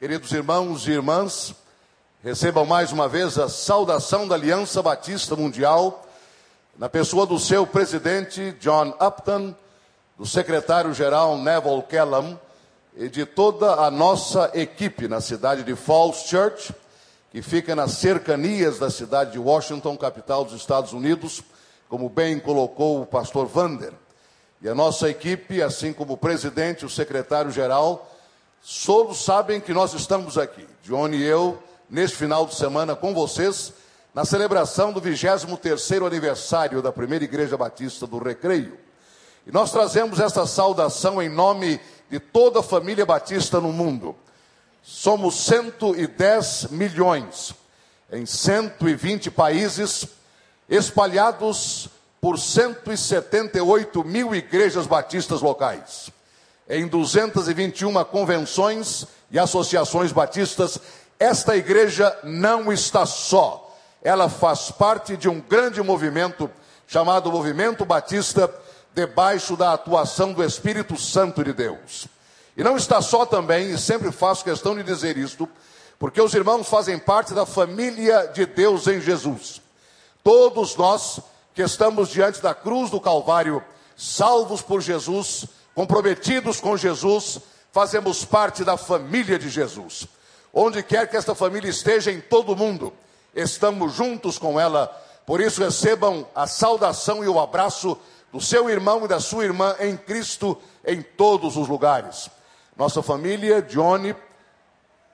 Queridos irmãos e irmãs, recebam mais uma vez a saudação da Aliança Batista Mundial, na pessoa do seu presidente John Upton, do secretário-geral Neville Kellam e de toda a nossa equipe na cidade de Falls Church, que fica nas cercanias da cidade de Washington, capital dos Estados Unidos, como bem colocou o pastor Vander. E a nossa equipe, assim como o presidente o secretário-geral, Todos sabem que nós estamos aqui, Johnny e eu, neste final de semana com vocês, na celebração do 23º aniversário da primeira Igreja Batista do Recreio. E nós trazemos esta saudação em nome de toda a família batista no mundo. Somos 110 milhões em 120 países, espalhados por 178 mil igrejas batistas locais em 221 convenções e associações batistas, esta igreja não está só. Ela faz parte de um grande movimento chamado Movimento Batista, debaixo da atuação do Espírito Santo de Deus. E não está só também, e sempre faço questão de dizer isto, porque os irmãos fazem parte da família de Deus em Jesus. Todos nós que estamos diante da cruz do Calvário, salvos por Jesus, comprometidos com Jesus, fazemos parte da família de Jesus. Onde quer que esta família esteja em todo o mundo, estamos juntos com ela. Por isso, recebam a saudação e o abraço do seu irmão e da sua irmã em Cristo em todos os lugares. Nossa família, Johnny,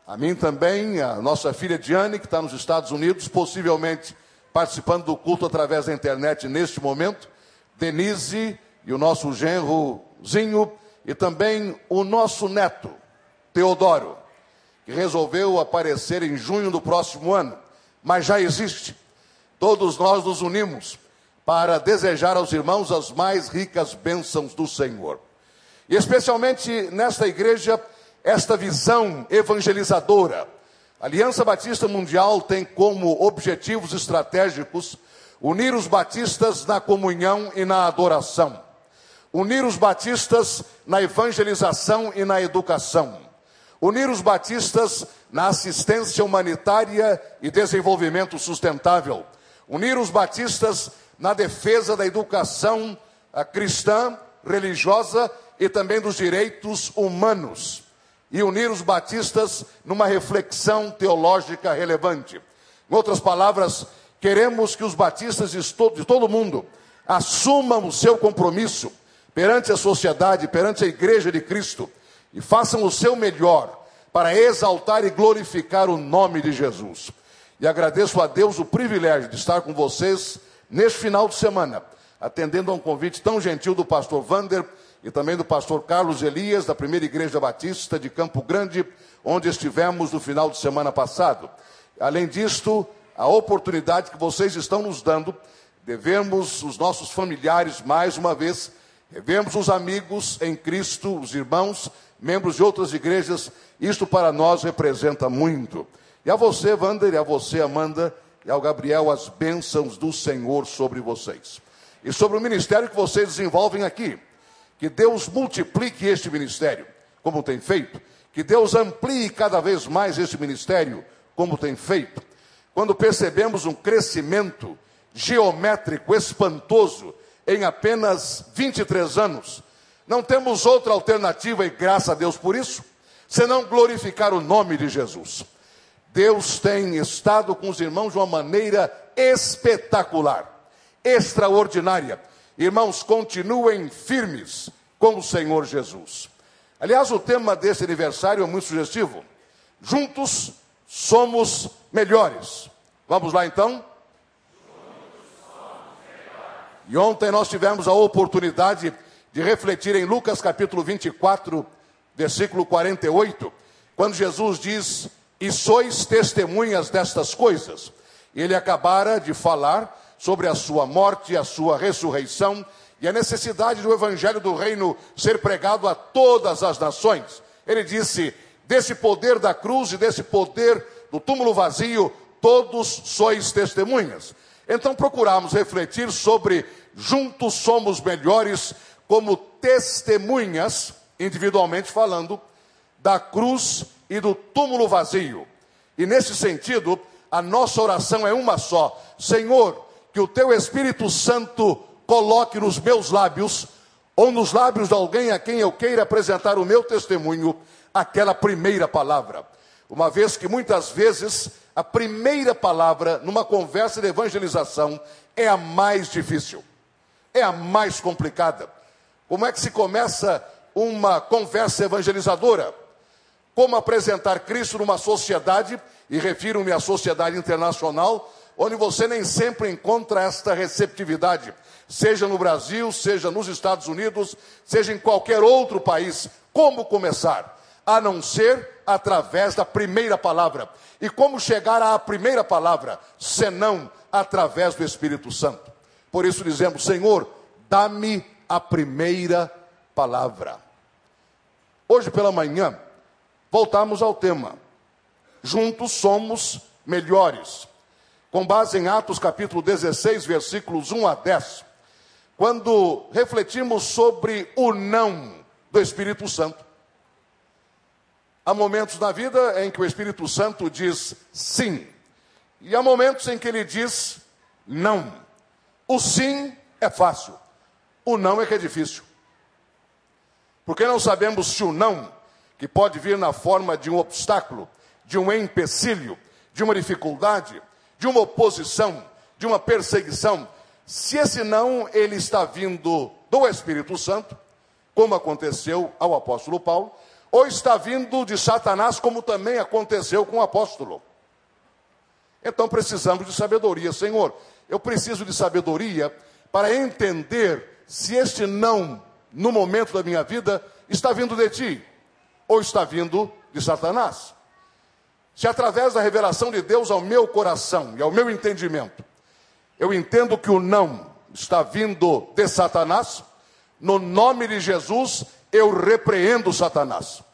a mim também, a nossa filha Diane, que está nos Estados Unidos, possivelmente participando do culto através da internet neste momento, Denise e o nosso genro Zinho e também o nosso neto, Teodoro, que resolveu aparecer em junho do próximo ano, mas já existe. Todos nós nos unimos para desejar aos irmãos as mais ricas bênçãos do Senhor. E especialmente nesta igreja, esta visão evangelizadora. A Aliança Batista Mundial tem como objetivos estratégicos unir os batistas na comunhão e na adoração unir os batistas na evangelização e na educação, unir os batistas na assistência humanitária e desenvolvimento sustentável, unir os batistas na defesa da educação cristã, religiosa e também dos direitos humanos, e unir os batistas numa reflexão teológica relevante. Em outras palavras, queremos que os batistas de todo o mundo assumam o seu compromisso perante a sociedade, perante a igreja de Cristo, e façam o seu melhor para exaltar e glorificar o nome de Jesus. E agradeço a Deus o privilégio de estar com vocês neste final de semana, atendendo a um convite tão gentil do pastor Vander e também do pastor Carlos Elias, da primeira igreja batista de Campo Grande, onde estivemos no final de semana passado. Além disto, a oportunidade que vocês estão nos dando de vermos os nossos familiares mais uma vez Revemos os amigos em Cristo, os irmãos, membros de outras igrejas, isto para nós representa muito. E a você, Wander, e a você, Amanda, e ao Gabriel, as bênçãos do Senhor sobre vocês. E sobre o ministério que vocês desenvolvem aqui. Que Deus multiplique este ministério, como tem feito. Que Deus amplie cada vez mais este ministério, como tem feito. Quando percebemos um crescimento geométrico espantoso em apenas 23 anos. Não temos outra alternativa, e graças a Deus por isso, senão glorificar o nome de Jesus. Deus tem estado com os irmãos de uma maneira espetacular, extraordinária. Irmãos, continuem firmes com o Senhor Jesus. Aliás, o tema desse aniversário é muito sugestivo. Juntos somos melhores. Vamos lá então? E ontem nós tivemos a oportunidade de refletir em Lucas capítulo 24, versículo 48, quando Jesus diz: E sois testemunhas destas coisas. Ele acabara de falar sobre a sua morte, a sua ressurreição e a necessidade do evangelho do reino ser pregado a todas as nações. Ele disse: Desse poder da cruz e desse poder do túmulo vazio, todos sois testemunhas. Então procuramos refletir sobre juntos somos melhores como testemunhas, individualmente falando, da cruz e do túmulo vazio. E nesse sentido, a nossa oração é uma só: Senhor, que o teu Espírito Santo coloque nos meus lábios, ou nos lábios de alguém a quem eu queira apresentar o meu testemunho, aquela primeira palavra. Uma vez que muitas vezes a primeira palavra numa conversa de evangelização é a mais difícil, é a mais complicada. Como é que se começa uma conversa evangelizadora? Como apresentar Cristo numa sociedade, e refiro-me à sociedade internacional, onde você nem sempre encontra esta receptividade, seja no Brasil, seja nos Estados Unidos, seja em qualquer outro país. Como começar? A não ser através da primeira palavra. E como chegar à primeira palavra, senão através do Espírito Santo? Por isso dizemos: Senhor, dá-me a primeira palavra. Hoje pela manhã, voltamos ao tema. Juntos somos melhores. Com base em Atos capítulo 16, versículos 1 a 10, quando refletimos sobre o não do Espírito Santo. Há momentos na vida em que o Espírito Santo diz sim, e há momentos em que ele diz não. O sim é fácil, o não é que é difícil. Porque não sabemos se o não, que pode vir na forma de um obstáculo, de um empecilho, de uma dificuldade, de uma oposição, de uma perseguição, se esse não ele está vindo do Espírito Santo, como aconteceu ao apóstolo Paulo, ou está vindo de Satanás, como também aconteceu com o apóstolo. Então precisamos de sabedoria, Senhor. Eu preciso de sabedoria para entender se este não, no momento da minha vida, está vindo de ti ou está vindo de Satanás. Se através da revelação de Deus ao meu coração e ao meu entendimento, eu entendo que o não está vindo de Satanás, no nome de Jesus, eu repreendo Satanás.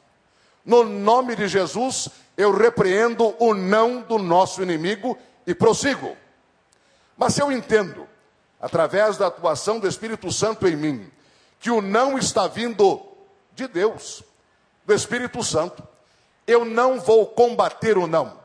No nome de Jesus, eu repreendo o não do nosso inimigo e prossigo. Mas se eu entendo, através da atuação do Espírito Santo em mim, que o não está vindo de Deus, do Espírito Santo, eu não vou combater o não,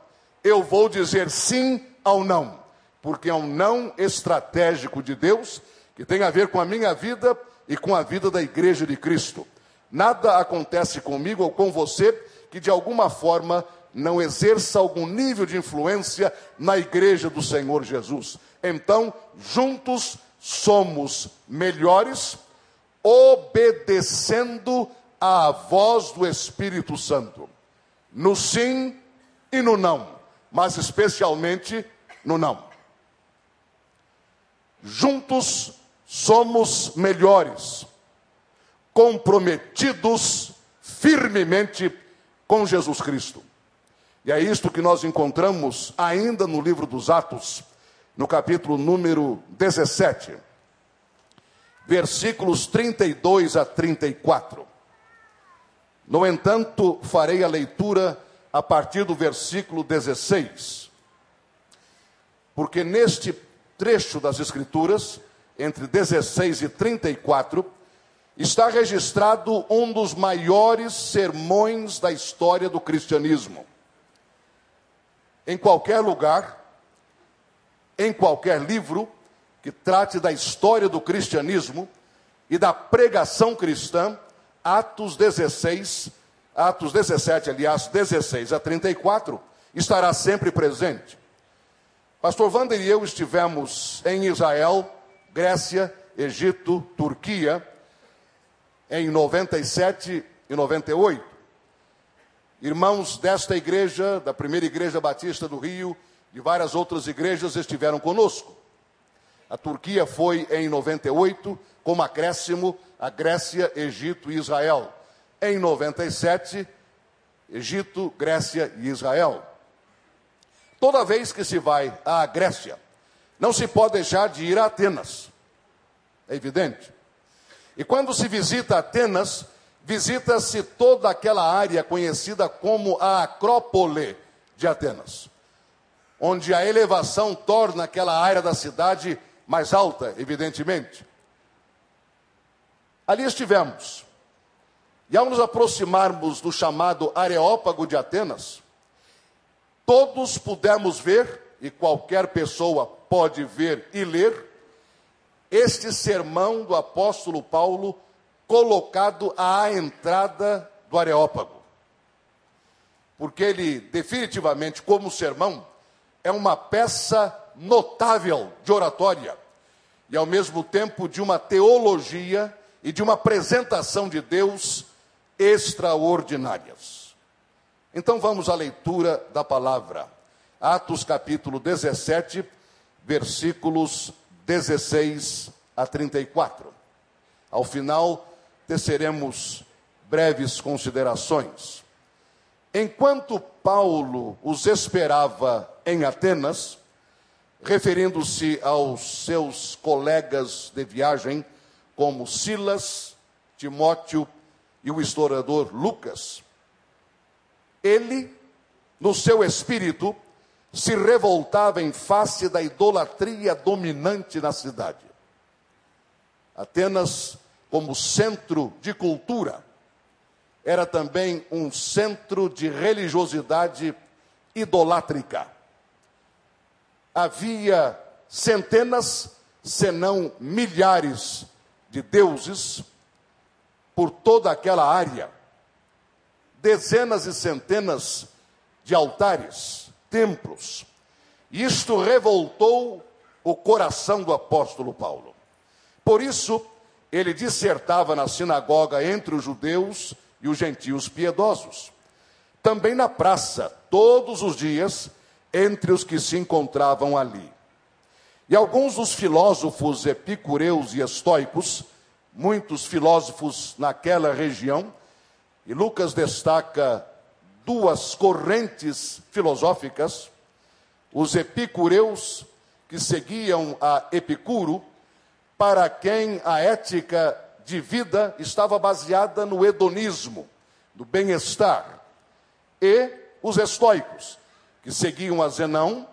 eu vou dizer sim ao não, porque é um não estratégico de Deus que tem a ver com a minha vida e com a vida da igreja de Cristo. Nada acontece comigo ou com você que de alguma forma não exerça algum nível de influência na igreja do Senhor Jesus. Então, juntos somos melhores, obedecendo à voz do Espírito Santo, no sim e no não, mas especialmente no não. Juntos somos melhores comprometidos firmemente com Jesus Cristo. E é isto que nós encontramos ainda no livro dos Atos, no capítulo número 17, versículos 32 a 34. No entanto, farei a leitura a partir do versículo 16. Porque neste trecho das Escrituras, entre 16 e 34, está registrado um dos maiores sermões da história do cristianismo. Em qualquer lugar, em qualquer livro que trate da história do cristianismo e da pregação cristã, Atos 16, Atos 17, aliás, 16 a 34, estará sempre presente. Pastor Wander e eu estivemos em Israel, Grécia, Egito, Turquia, em 97 e 98. Irmãos desta igreja, da primeira igreja batista do Rio, de várias outras igrejas estiveram conosco. A Turquia foi em 98, como acréscimo a Grécia, Egito e Israel. Em 97, Egito, Grécia e Israel. Toda vez que se vai à Grécia, não se pode deixar de ir a Atenas. É evidente. E quando se visita Atenas, visita-se toda aquela área conhecida como a Acrópole de Atenas, onde a elevação torna aquela área da cidade mais alta, evidentemente. Ali estivemos. E ao nos aproximarmos do chamado Areópago de Atenas, todos pudemos ver, e qualquer pessoa pode ver e ler, este sermão do apóstolo Paulo colocado à entrada do Areópago. Porque ele, definitivamente, como sermão, é uma peça notável de oratória e, ao mesmo tempo, de uma teologia e de uma apresentação de Deus extraordinárias. Então vamos à leitura da palavra. Atos capítulo 17, versículos 16 a 34. Ao final, teceremos breves considerações. Enquanto Paulo os esperava em Atenas, referindo-se aos seus colegas de viagem, como Silas, Timóteo e o historiador Lucas, ele, no seu espírito, se revoltava em face da idolatria dominante na cidade. Atenas, como centro de cultura, era também um centro de religiosidade idolátrica. Havia centenas, senão milhares, de deuses por toda aquela área. Dezenas e centenas de altares, templos. Isto revoltou o coração do apóstolo Paulo. Por isso, ele dissertava na sinagoga entre os judeus e os gentios piedosos. Também na praça, todos os dias, entre os que se encontravam ali. E alguns dos filósofos epicureus e estoicos, muitos filósofos naquela região, e Lucas destaca duas correntes filosóficas, os epicureus, que seguiam a Epicuro, para quem a ética de vida estava baseada no hedonismo, no bem-estar, e os estoicos, que seguiam a Zenão,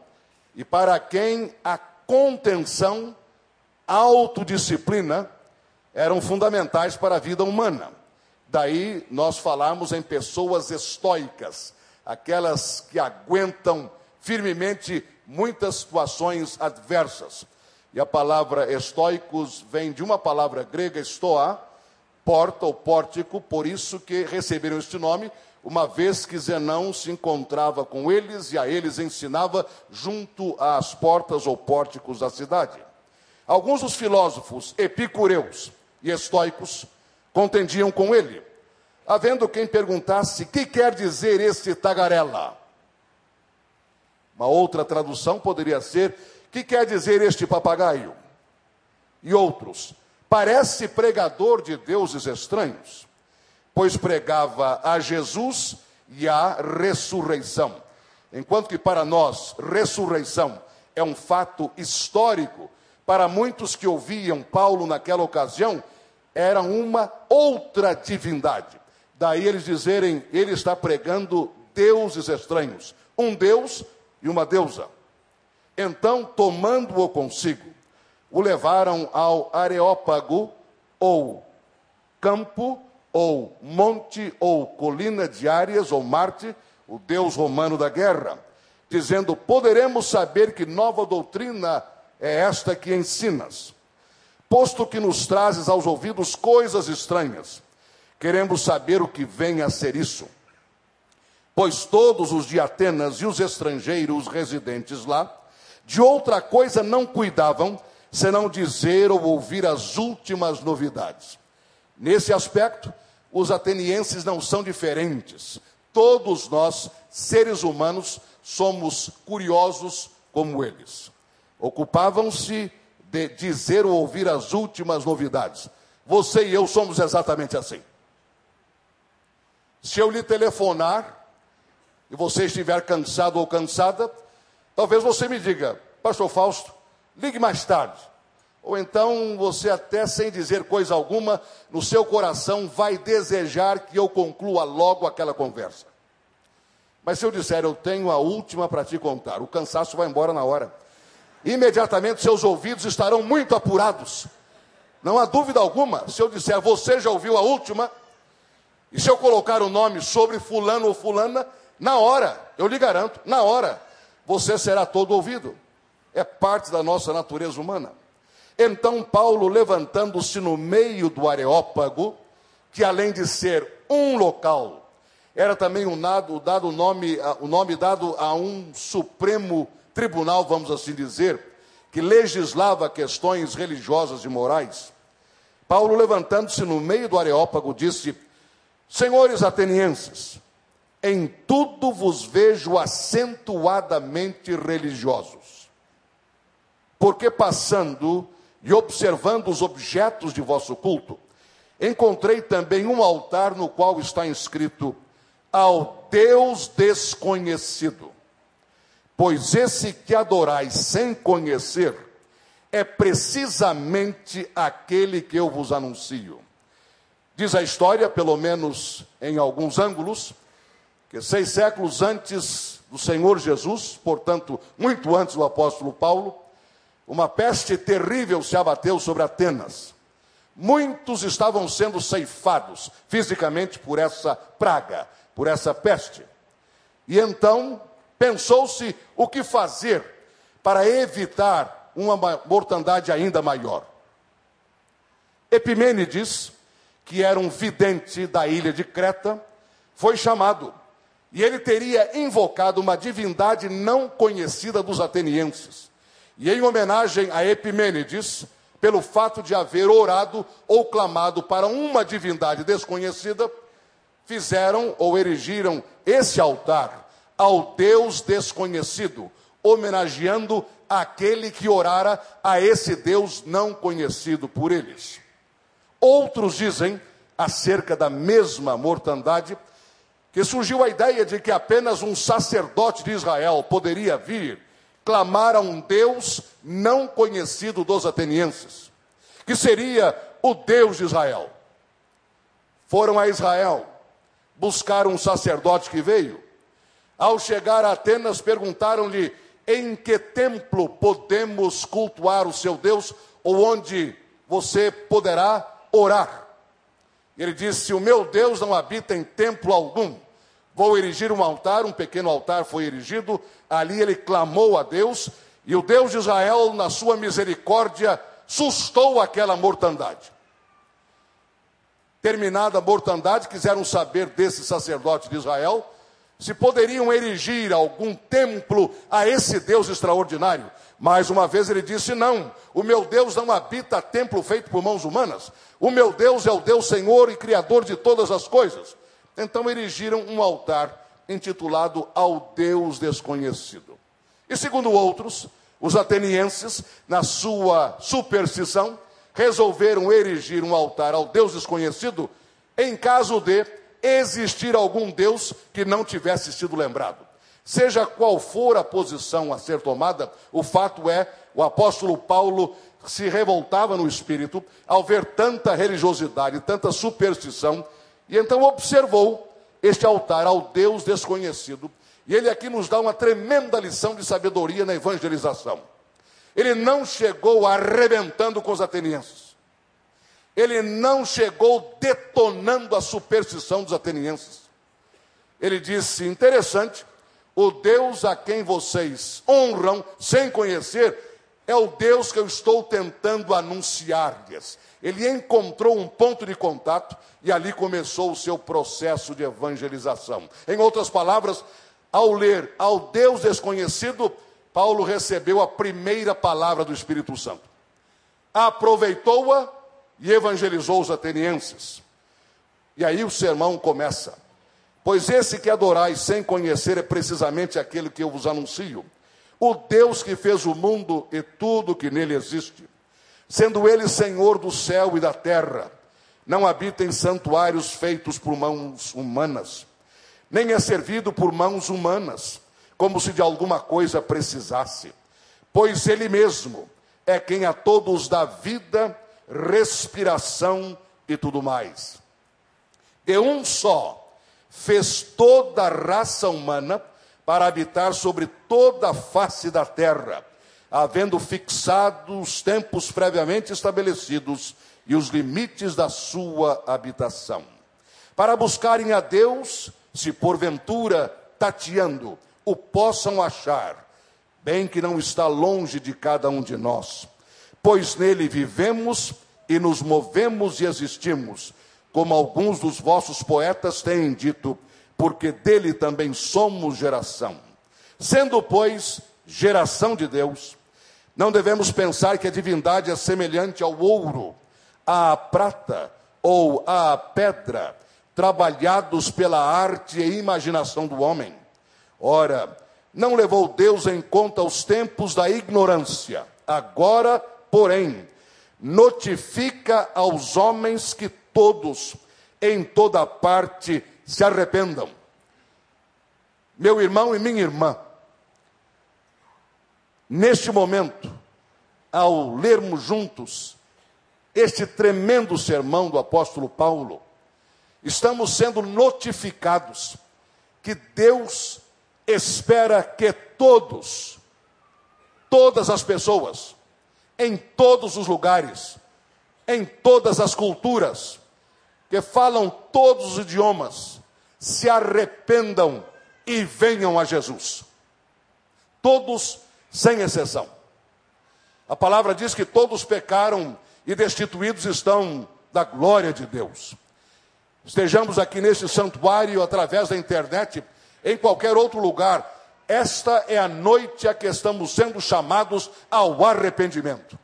e para quem a contenção, autodisciplina eram fundamentais para a vida humana. Daí nós falamos em pessoas estoicas, aquelas que aguentam firmemente muitas situações adversas. E a palavra estoicos vem de uma palavra grega, estoa, porta ou pórtico, por isso que receberam este nome, uma vez que Zenão se encontrava com eles e a eles ensinava junto às portas ou pórticos da cidade. Alguns dos filósofos epicureus e estoicos contendiam com ele, havendo quem perguntasse: que quer dizer este tagarela? Uma outra tradução poderia ser que quer dizer este papagaio? E outros, parece pregador de deuses estranhos, pois pregava a Jesus e a ressurreição. Enquanto que para nós, ressurreição é um fato histórico, para muitos que ouviam Paulo naquela ocasião, era uma outra divindade. Daí eles dizerem, ele está pregando deuses estranhos, um deus e uma deusa. Então, tomando-o consigo, o levaram ao Areópago, ou campo, ou monte, ou colina de Árias, ou Marte, o deus romano da guerra, dizendo: Poderemos saber que nova doutrina é esta que ensinas, posto que nos trazes aos ouvidos coisas estranhas, queremos saber o que vem a ser isso. Pois todos os de Atenas e os estrangeiros residentes lá, de outra coisa não cuidavam, senão dizer ou ouvir as últimas novidades. Nesse aspecto, os atenienses não são diferentes. Todos nós, seres humanos, somos curiosos como eles. Ocupavam-se de dizer ou ouvir as últimas novidades. Você e eu somos exatamente assim. Se eu lhe telefonar e você estiver cansado ou cansada, Talvez você me diga, Pastor Fausto, ligue mais tarde. Ou então você, até sem dizer coisa alguma, no seu coração vai desejar que eu conclua logo aquela conversa. Mas se eu disser, eu tenho a última para te contar, o cansaço vai embora na hora. Imediatamente seus ouvidos estarão muito apurados. Não há dúvida alguma, se eu disser, você já ouviu a última, E se eu colocar o nome sobre fulano ou fulana, na hora, eu lhe garanto, na hora, você será todo ouvido. É parte da nossa natureza humana. Então Paulo, levantando-se no meio do Areópago, que além de ser um local, era também um dado, dado nome, o nome dado a um supremo tribunal, vamos assim dizer, que legislava questões religiosas e morais. Paulo, levantando-se no meio do Areópago, disse: Senhores atenienses, em tudo vos vejo acentuadamente religiosos, porque passando e observando os objetos de vosso culto, encontrei também um altar no qual está inscrito ao Deus desconhecido. Pois esse que adorais sem conhecer é precisamente aquele que eu vos anuncio. Diz a história, pelo menos em alguns ângulos, que seis séculos antes do Senhor Jesus, portanto, muito antes do apóstolo Paulo, uma peste terrível se abateu sobre Atenas. Muitos estavam sendo ceifados fisicamente por essa praga, por essa peste. E então pensou-se o que fazer para evitar uma mortandade ainda maior. Epimênides, que era um vidente da ilha de Creta, foi chamado e ele teria invocado uma divindade não conhecida dos atenienses. E em homenagem a Epimênides, pelo fato de haver orado ou clamado para uma divindade desconhecida, fizeram ou erigiram esse altar ao Deus desconhecido, homenageando aquele que orara a esse Deus não conhecido por eles. Outros dizem, acerca da mesma mortandade, que surgiu a ideia de que apenas um sacerdote de Israel poderia vir clamar a um Deus não conhecido dos atenienses, que seria o Deus de Israel. Foram a Israel, buscaram um sacerdote que veio. Ao chegar a Atenas, perguntaram-lhe em que templo podemos cultuar o seu Deus ou onde você poderá orar. Ele disse: O meu Deus não habita em templo algum, Vou erigir um altar, um pequeno altar foi erigido. Ali ele clamou a Deus, e o Deus de Israel, na sua misericórdia, sustou aquela mortandade. Terminada a mortandade, quiseram saber desse sacerdote de Israel se poderiam erigir algum templo a esse Deus extraordinário. Mais uma vez ele disse: Não, o meu Deus não habita templo feito por mãos humanas. O meu Deus é o Deus Senhor e Criador de todas as coisas. Então erigiram um altar intitulado ao Deus desconhecido. E segundo outros, os atenienses, na sua superstição, resolveram erigir um altar ao Deus desconhecido em caso de existir algum Deus que não tivesse sido lembrado. Seja qual for a posição a ser tomada, o fato é, o apóstolo Paulo se revoltava no espírito ao ver tanta religiosidade, tanta superstição e então observou este altar ao Deus desconhecido. E ele aqui nos dá uma tremenda lição de sabedoria na evangelização. Ele não chegou arrebentando com os atenienses. Ele não chegou detonando a superstição dos atenienses. Ele disse: interessante, o Deus a quem vocês honram sem conhecer é o Deus que eu estou tentando anunciar-lhes. Ele encontrou um ponto de contato e ali começou o seu processo de evangelização. Em outras palavras, ao ler ao Deus desconhecido, Paulo recebeu a primeira palavra do Espírito Santo. Aproveitou-a e evangelizou os atenienses. E aí o sermão começa. Pois esse que adorais sem conhecer é precisamente aquele que eu vos anuncio o Deus que fez o mundo e tudo que nele existe, sendo ele Senhor do céu e da terra, não habita em santuários feitos por mãos humanas, nem é servido por mãos humanas, como se de alguma coisa precisasse, pois ele mesmo é quem a todos dá vida, respiração e tudo mais. E um só fez toda a raça humana para habitar sobre toda a face da terra, havendo fixado os tempos previamente estabelecidos e os limites da sua habitação. para buscarem a Deus, se porventura, tateando, o possam achar, bem que não está longe de cada um de nós, pois nele vivemos e nos movemos e existimos, como alguns dos vossos poetas têm dito, porque dele também somos geração. Sendo, pois, geração de Deus, não devemos pensar que a divindade é semelhante ao ouro, à prata ou à pedra, trabalhados pela arte e imaginação do homem. Ora, não levou Deus em conta os tempos da ignorância. Agora, porém, notifica aos homens que todos, em toda parte, se arrependam. Meu irmão e minha irmã, neste momento, ao lermos juntos este tremendo sermão do apóstolo Paulo, estamos sendo notificados que Deus espera que todos, todas as pessoas, em todos os lugares, em todas as culturas, que falam todos os idiomas, se arrependam e venham a Jesus. Todos, sem exceção. A palavra diz que todos pecaram e destituídos estão da glória de Deus. Estejamos aqui neste santuário através da internet, em qualquer outro lugar, esta é a noite a que estamos sendo chamados ao arrependimento.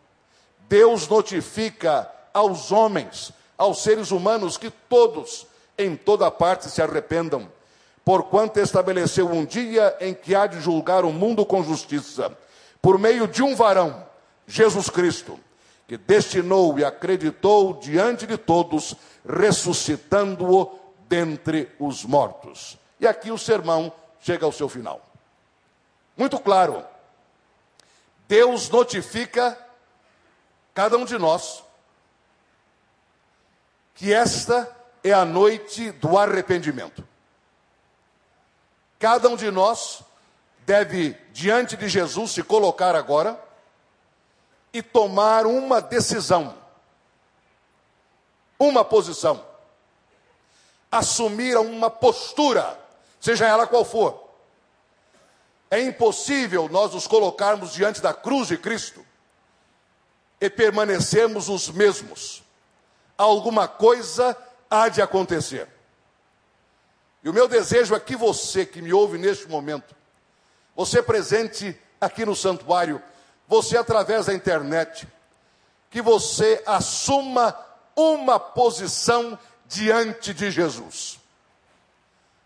Deus notifica aos homens, aos seres humanos, que todos, em toda parte, se arrependam, porquanto estabeleceu um dia em que há de julgar o mundo com justiça, por meio de um varão, Jesus Cristo, que destinou e acreditou diante de todos, ressuscitando-o dentre os mortos. E aqui o sermão chega ao seu final. Muito claro. Deus notifica cada um de nós que esta é a noite do arrependimento. Cada um de nós deve, diante de Jesus, se colocar agora e tomar uma decisão, uma posição, assumir uma postura, seja ela qual for. É impossível nós nos colocarmos diante da cruz de Cristo e permanecermos os mesmos. Alguma coisa há de acontecer. E o meu desejo é que você que me ouve neste momento, você presente aqui no santuário, você através da internet, que você assuma uma posição diante de Jesus.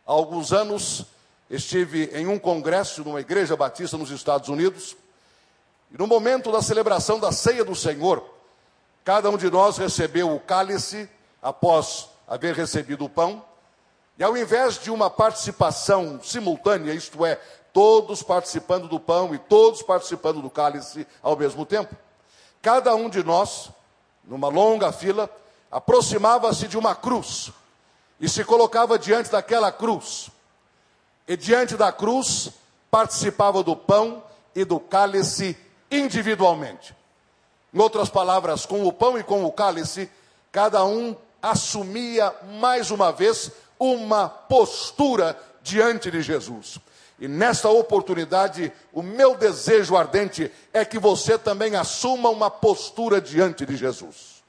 Há alguns anos estive em um congresso numa igreja batista nos Estados Unidos, e no momento da celebração da ceia do Senhor, cada um de nós recebeu o cálice após haver recebido o pão, e ao invés de uma participação simultânea, isto é, todos participando do pão e todos participando do cálice ao mesmo tempo, cada um de nós, numa longa fila, aproximava-se de uma cruz e se colocava diante daquela cruz e diante da cruz participava do pão e do cálice individualmente. Em outras palavras, com o pão e com o cálice, cada um assumia mais uma vez uma postura diante de Jesus. E nesta oportunidade, o meu desejo ardente é que você também assuma uma postura diante de Jesus.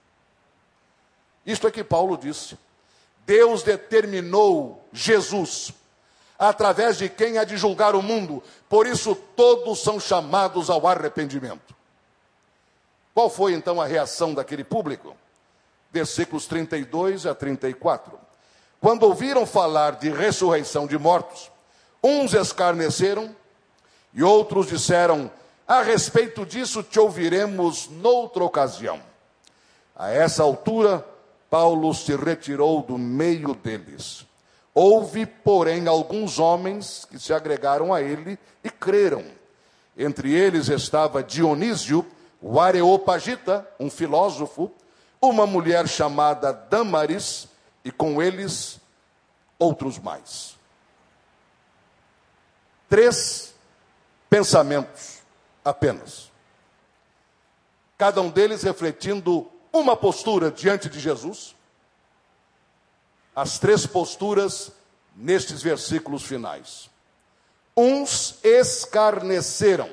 Isto é que Paulo disse. Deus determinou Jesus através de quem há de julgar o mundo. Por isso, todos são chamados ao arrependimento. Qual foi então a reação daquele público? Versículos 32 a 34. Quando ouviram falar de ressurreição de mortos, uns escarneceram e outros disseram: A respeito disso te ouviremos noutra ocasião. A essa altura, Paulo se retirou do meio deles Houve, porém, alguns homens que se agregaram a ele e creram. Entre eles estava Dionísio, o Areopagita, um filósofo, uma mulher chamada Damaris, e com eles outros mais. Três pensamentos apenas. Cada um deles refletindo uma postura diante de Jesus as três posturas nestes versículos finais. Uns escarneceram.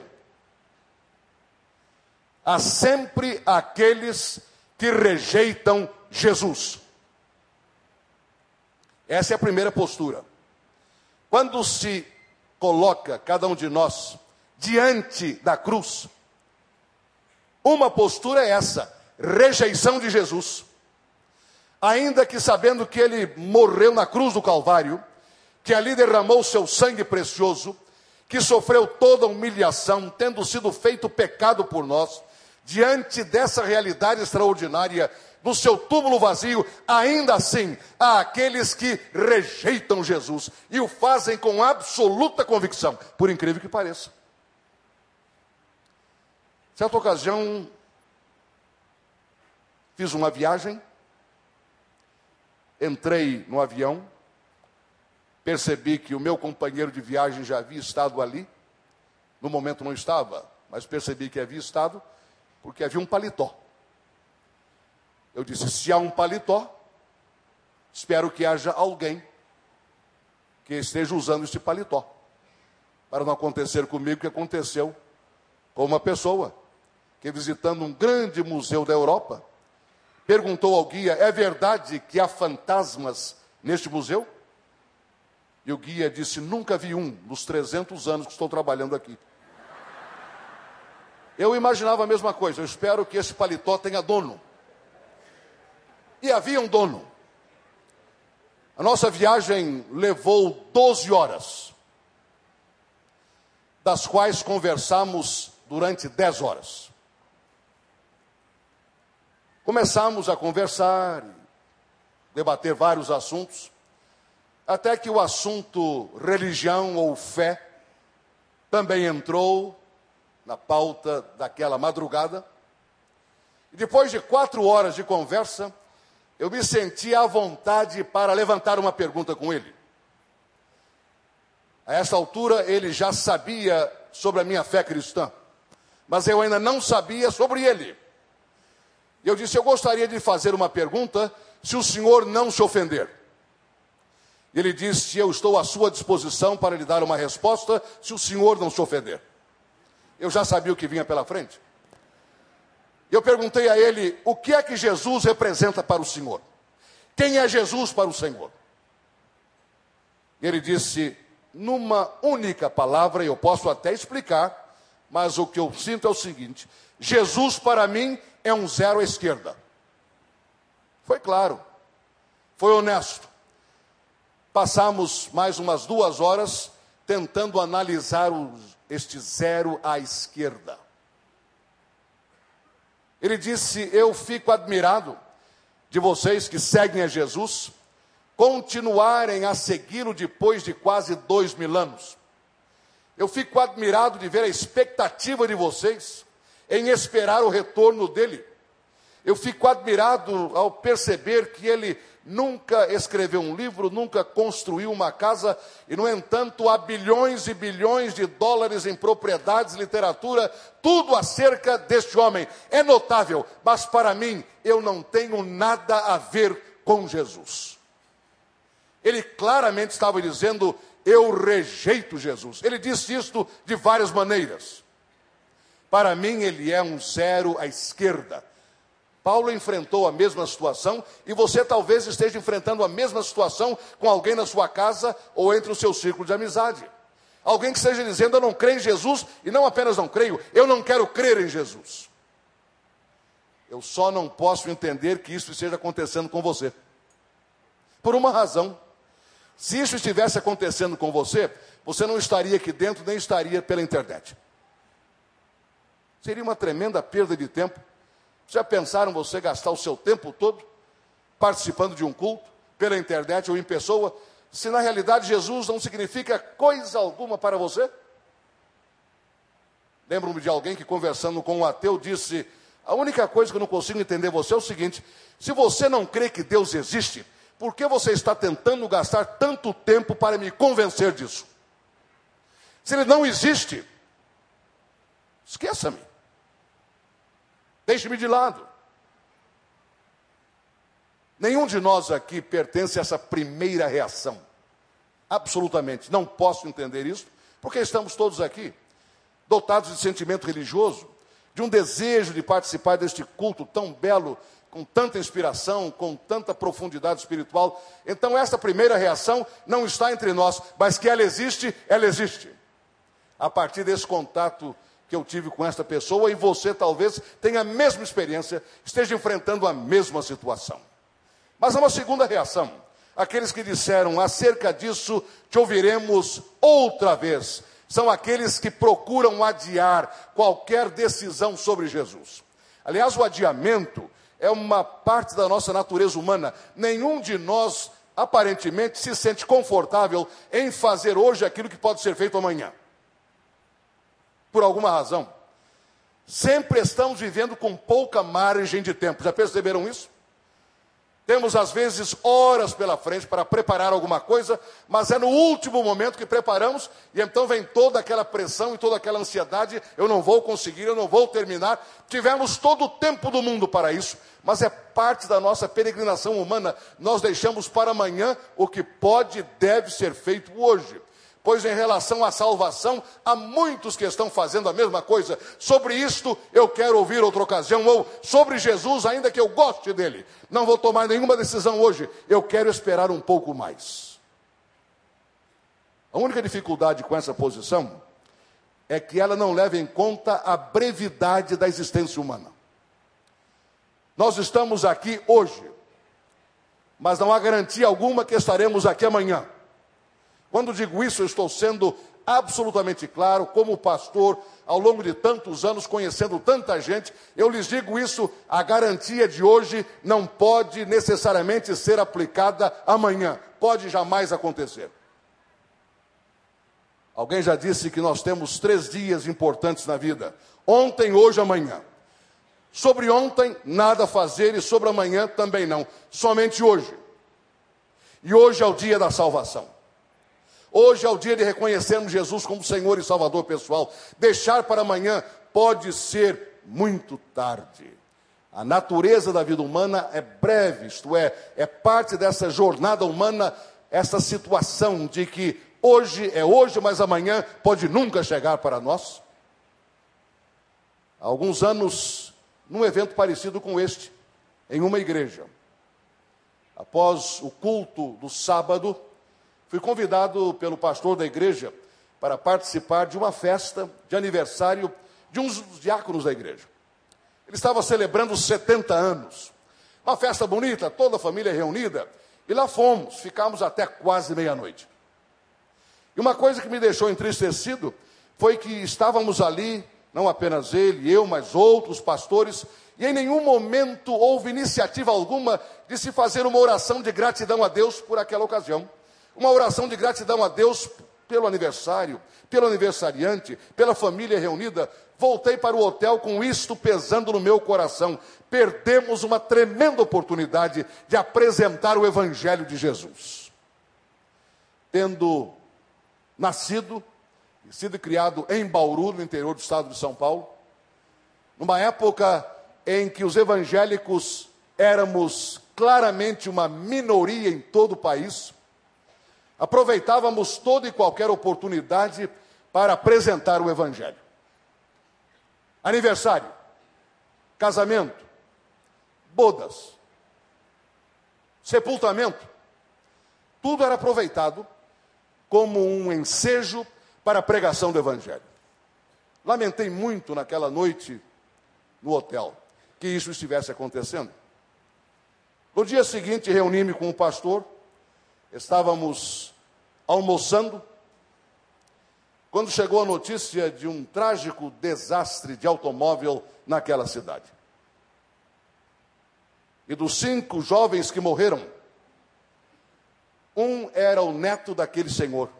Há sempre aqueles que rejeitam Jesus. Essa é a primeira postura. Quando se coloca cada um de nós diante da cruz, uma postura é essa: rejeição de Jesus. Ainda que sabendo que ele morreu na cruz do Calvário, que ali derramou seu sangue precioso, que sofreu toda a humilhação, tendo sido feito pecado por nós, diante dessa realidade extraordinária, do seu túmulo vazio, ainda assim há aqueles que rejeitam Jesus e o fazem com absoluta convicção, por incrível que pareça. Certa ocasião, fiz uma viagem, entrei no avião, percebi que o meu companheiro de viagem já havia estado ali, no momento não estava, mas percebi que havia estado, porque havia um paletó. Eu disse: se há um paletó, espero que haja alguém que esteja usando este paletó, para não acontecer comigo o que aconteceu com uma pessoa que, visitando um grande museu da Europa, perguntou ao guia: é verdade que há fantasmas neste museu? E o guia disse: nunca vi um nos 300 anos que estou trabalhando aqui. Eu imaginava a mesma coisa, eu espero que esse paletó tenha dono. E havia um dono. A nossa viagem levou 12 horas, das quais conversamos durante 10 horas. Começamos a conversar, debater vários assuntos, até que o assunto religião ou fé também entrou na pauta daquela madrugada. E depois de quatro horas de conversa, eu me senti à vontade para levantar uma pergunta com ele. A essa altura, ele já sabia sobre a minha fé cristã, mas eu ainda não sabia sobre ele. E eu disse: Eu gostaria de fazer uma pergunta, se o senhor não se ofender. Ele disse: Eu estou à sua disposição para lhe dar uma resposta, se o senhor não se ofender. Eu já sabia o que vinha pela frente. Eu perguntei a ele: O que é que Jesus representa para o senhor? Quem é Jesus para o senhor? E ele disse: Numa única palavra, eu posso até explicar, mas o que eu sinto é o seguinte: Jesus para mim é um zero à esquerda. Foi claro, foi honesto. Passamos mais umas duas horas tentando analisar este zero à esquerda. Ele disse: Eu fico admirado de vocês que seguem a Jesus, continuarem a segui-lo depois de quase dois mil anos. Eu fico admirado de ver a expectativa de vocês em esperar o retorno dele. Eu fico admirado ao perceber que ele nunca escreveu um livro, nunca construiu uma casa, e no entanto há bilhões e bilhões de dólares em propriedades, literatura, tudo acerca deste homem. É notável, mas para mim eu não tenho nada a ver com Jesus. Ele claramente estava dizendo: Eu rejeito Jesus. Ele disse isto de várias maneiras. Para mim, ele é um zero à esquerda. Paulo enfrentou a mesma situação e você talvez esteja enfrentando a mesma situação com alguém na sua casa ou entre o seu círculo de amizade. Alguém que esteja dizendo: Eu não creio em Jesus e não apenas não creio, eu não quero crer em Jesus. Eu só não posso entender que isso esteja acontecendo com você. Por uma razão. Se isso estivesse acontecendo com você, você não estaria aqui dentro, nem estaria pela internet. Seria uma tremenda perda de tempo. Já pensaram você gastar o seu tempo todo participando de um culto, pela internet ou em pessoa, se na realidade Jesus não significa coisa alguma para você? Lembro-me de alguém que, conversando com um ateu, disse: A única coisa que eu não consigo entender você é o seguinte: se você não crê que Deus existe, por que você está tentando gastar tanto tempo para me convencer disso? Se ele não existe, esqueça-me. Deixe-me de lado. Nenhum de nós aqui pertence a essa primeira reação. Absolutamente. Não posso entender isso, porque estamos todos aqui, dotados de sentimento religioso, de um desejo de participar deste culto tão belo, com tanta inspiração, com tanta profundidade espiritual. Então, essa primeira reação não está entre nós, mas que ela existe, ela existe. A partir desse contato que eu tive com esta pessoa, e você talvez tenha a mesma experiência, esteja enfrentando a mesma situação. Mas há uma segunda reação. Aqueles que disseram acerca disso, te ouviremos outra vez são aqueles que procuram adiar qualquer decisão sobre Jesus. Aliás, o adiamento é uma parte da nossa natureza humana. Nenhum de nós, aparentemente, se sente confortável em fazer hoje aquilo que pode ser feito amanhã. Por alguma razão. Sempre estamos vivendo com pouca margem de tempo. Já perceberam isso? Temos às vezes horas pela frente para preparar alguma coisa, mas é no último momento que preparamos e então vem toda aquela pressão e toda aquela ansiedade. Eu não vou conseguir, eu não vou terminar. Tivemos todo o tempo do mundo para isso, mas é parte da nossa peregrinação humana. Nós deixamos para amanhã o que pode e deve ser feito hoje. Pois em relação à salvação, há muitos que estão fazendo a mesma coisa. Sobre isto eu quero ouvir outra ocasião, ou sobre Jesus, ainda que eu goste dele. Não vou tomar nenhuma decisão hoje, eu quero esperar um pouco mais. A única dificuldade com essa posição é que ela não leva em conta a brevidade da existência humana. Nós estamos aqui hoje, mas não há garantia alguma que estaremos aqui amanhã. Quando digo isso, eu estou sendo absolutamente claro, como pastor, ao longo de tantos anos, conhecendo tanta gente, eu lhes digo isso: a garantia de hoje não pode necessariamente ser aplicada amanhã, pode jamais acontecer. Alguém já disse que nós temos três dias importantes na vida: ontem, hoje, amanhã. Sobre ontem, nada a fazer, e sobre amanhã também não, somente hoje. E hoje é o dia da salvação. Hoje é o dia de reconhecermos Jesus como Senhor e Salvador pessoal. Deixar para amanhã pode ser muito tarde. A natureza da vida humana é breve, isto é, é parte dessa jornada humana, essa situação de que hoje é hoje, mas amanhã pode nunca chegar para nós. Há alguns anos, num evento parecido com este, em uma igreja, após o culto do sábado, Fui convidado pelo pastor da igreja para participar de uma festa de aniversário de uns diáconos da igreja. Ele estava celebrando 70 anos. Uma festa bonita, toda a família reunida. E lá fomos, ficamos até quase meia-noite. E uma coisa que me deixou entristecido foi que estávamos ali, não apenas ele eu, mas outros pastores, e em nenhum momento houve iniciativa alguma de se fazer uma oração de gratidão a Deus por aquela ocasião. Uma oração de gratidão a Deus pelo aniversário, pelo aniversariante, pela família reunida. Voltei para o hotel com isto pesando no meu coração. Perdemos uma tremenda oportunidade de apresentar o Evangelho de Jesus. Tendo nascido sido criado em Bauru, no interior do estado de São Paulo, numa época em que os evangélicos éramos claramente uma minoria em todo o país, aproveitávamos toda e qualquer oportunidade para apresentar o Evangelho. Aniversário, casamento, bodas, sepultamento, tudo era aproveitado como um ensejo para a pregação do Evangelho. Lamentei muito naquela noite no hotel que isso estivesse acontecendo. No dia seguinte, reuni-me com o pastor, estávamos almoçando, quando chegou a notícia de um trágico desastre de automóvel naquela cidade. E dos cinco jovens que morreram, um era o neto daquele senhor.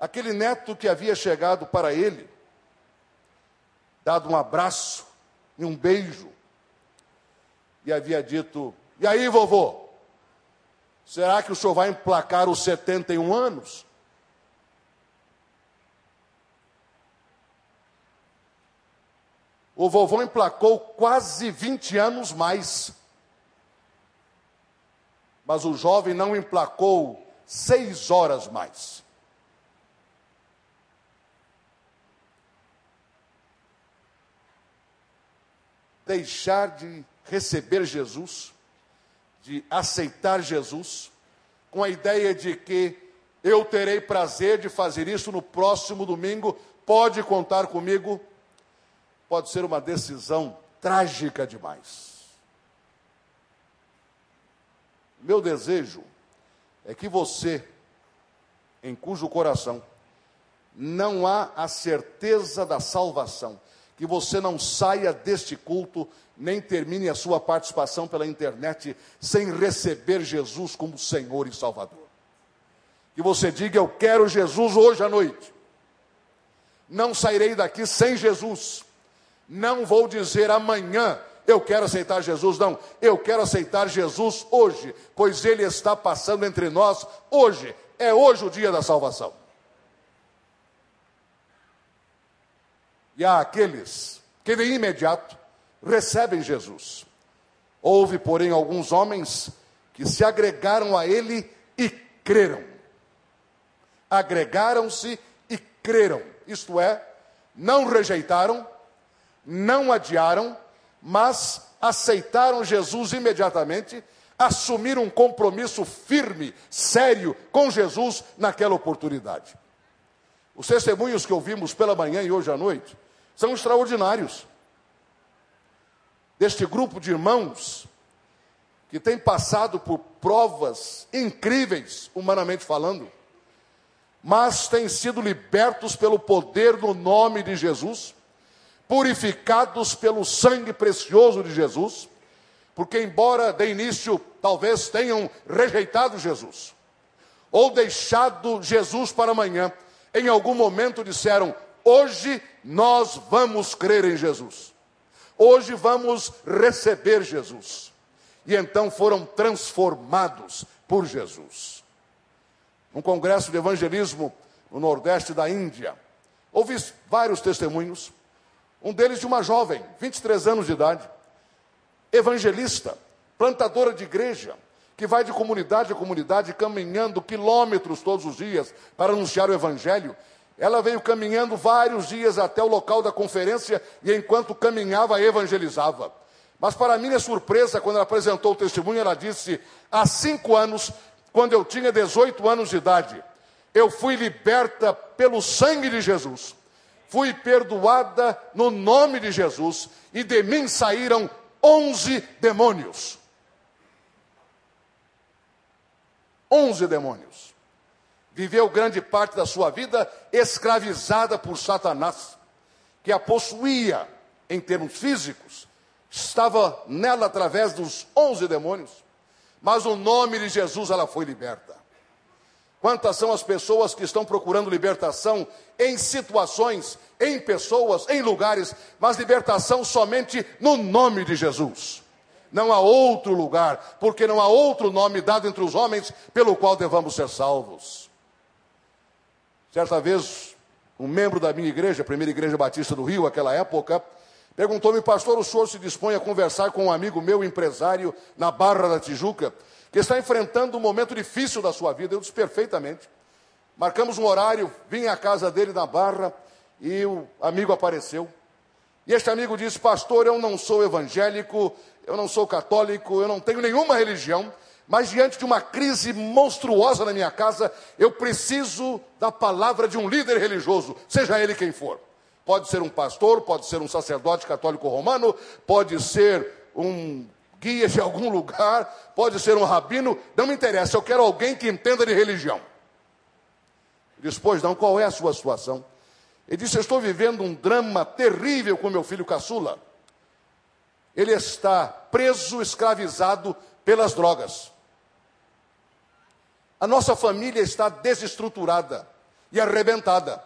Aquele neto que havia chegado para ele, dado um abraço e um beijo, e havia dito: E aí, vovô? Será que o senhor vai emplacar os 71 anos? o vovô emplacou quase 20 anos mais. Mas o jovem não emplacou seis horas mais. Deixar de receber Jesus, de aceitar Jesus, com a ideia de que eu terei prazer de fazer isso no próximo domingo, pode contar comigo, pode ser uma decisão trágica demais. Meu desejo é que você, em cujo coração não há a certeza da salvação, que você não saia deste culto, nem termine a sua participação pela internet sem receber Jesus como Senhor e Salvador. Que você diga: Eu quero Jesus hoje à noite. Não sairei daqui sem Jesus. Não vou dizer amanhã eu quero aceitar Jesus, não. Eu quero aceitar Jesus hoje, pois Ele está passando entre nós hoje. É hoje o dia da salvação. E aqueles que de imediato recebem Jesus. Houve, porém, alguns homens que se agregaram a Ele e creram. Agregaram-se e creram. Isto é, não rejeitaram, não adiaram, mas aceitaram Jesus imediatamente, assumiram um compromisso firme, sério com Jesus naquela oportunidade. Os testemunhos que ouvimos pela manhã e hoje à noite são extraordinários. Deste grupo de irmãos que tem passado por provas incríveis, humanamente falando, mas têm sido libertos pelo poder do nome de Jesus purificados pelo sangue precioso de Jesus, porque, embora de início talvez tenham rejeitado Jesus, ou deixado Jesus para amanhã, em algum momento disseram: Hoje nós vamos crer em Jesus, hoje vamos receber Jesus. E então foram transformados por Jesus. Um congresso de evangelismo no Nordeste da Índia, ouvi vários testemunhos um deles de uma jovem, 23 anos de idade, evangelista, plantadora de igreja, que vai de comunidade a comunidade caminhando quilômetros todos os dias para anunciar o evangelho. Ela veio caminhando vários dias até o local da conferência e enquanto caminhava evangelizava. Mas para minha surpresa, quando ela apresentou o testemunho, ela disse: há cinco anos, quando eu tinha 18 anos de idade, eu fui liberta pelo sangue de Jesus fui perdoada no nome de Jesus, e de mim saíram onze demônios. Onze demônios. Viveu grande parte da sua vida escravizada por Satanás, que a possuía em termos físicos, estava nela através dos onze demônios, mas o nome de Jesus ela foi liberta. Quantas são as pessoas que estão procurando libertação em situações, em pessoas, em lugares, mas libertação somente no nome de Jesus. Não há outro lugar, porque não há outro nome dado entre os homens pelo qual devamos ser salvos. Certa vez, um membro da minha igreja, a primeira igreja batista do Rio, aquela época, perguntou-me, pastor, o senhor se dispõe a conversar com um amigo meu, empresário, na Barra da Tijuca? que está enfrentando um momento difícil da sua vida. Eu disse perfeitamente. Marcamos um horário, vim à casa dele na Barra e o amigo apareceu. E este amigo disse: Pastor, eu não sou evangélico, eu não sou católico, eu não tenho nenhuma religião, mas diante de uma crise monstruosa na minha casa, eu preciso da palavra de um líder religioso, seja ele quem for. Pode ser um pastor, pode ser um sacerdote católico romano, pode ser um guia de algum lugar, pode ser um rabino, não me interessa, eu quero alguém que entenda de religião. Disse, pois não, qual é a sua situação? Ele disse, estou vivendo um drama terrível com meu filho caçula. Ele está preso, escravizado pelas drogas. A nossa família está desestruturada e arrebentada.